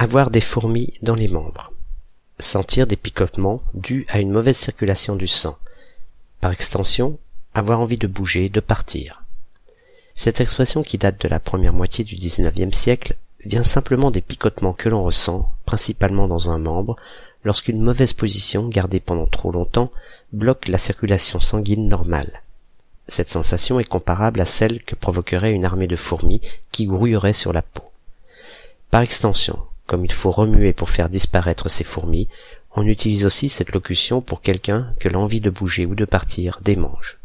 Avoir des fourmis dans les membres. Sentir des picotements dus à une mauvaise circulation du sang. Par extension, avoir envie de bouger, de partir. Cette expression qui date de la première moitié du XIXe siècle vient simplement des picotements que l'on ressent, principalement dans un membre, lorsqu'une mauvaise position, gardée pendant trop longtemps, bloque la circulation sanguine normale. Cette sensation est comparable à celle que provoquerait une armée de fourmis qui grouillerait sur la peau. Par extension, comme il faut remuer pour faire disparaître ces fourmis, on utilise aussi cette locution pour quelqu'un que l'envie de bouger ou de partir démange.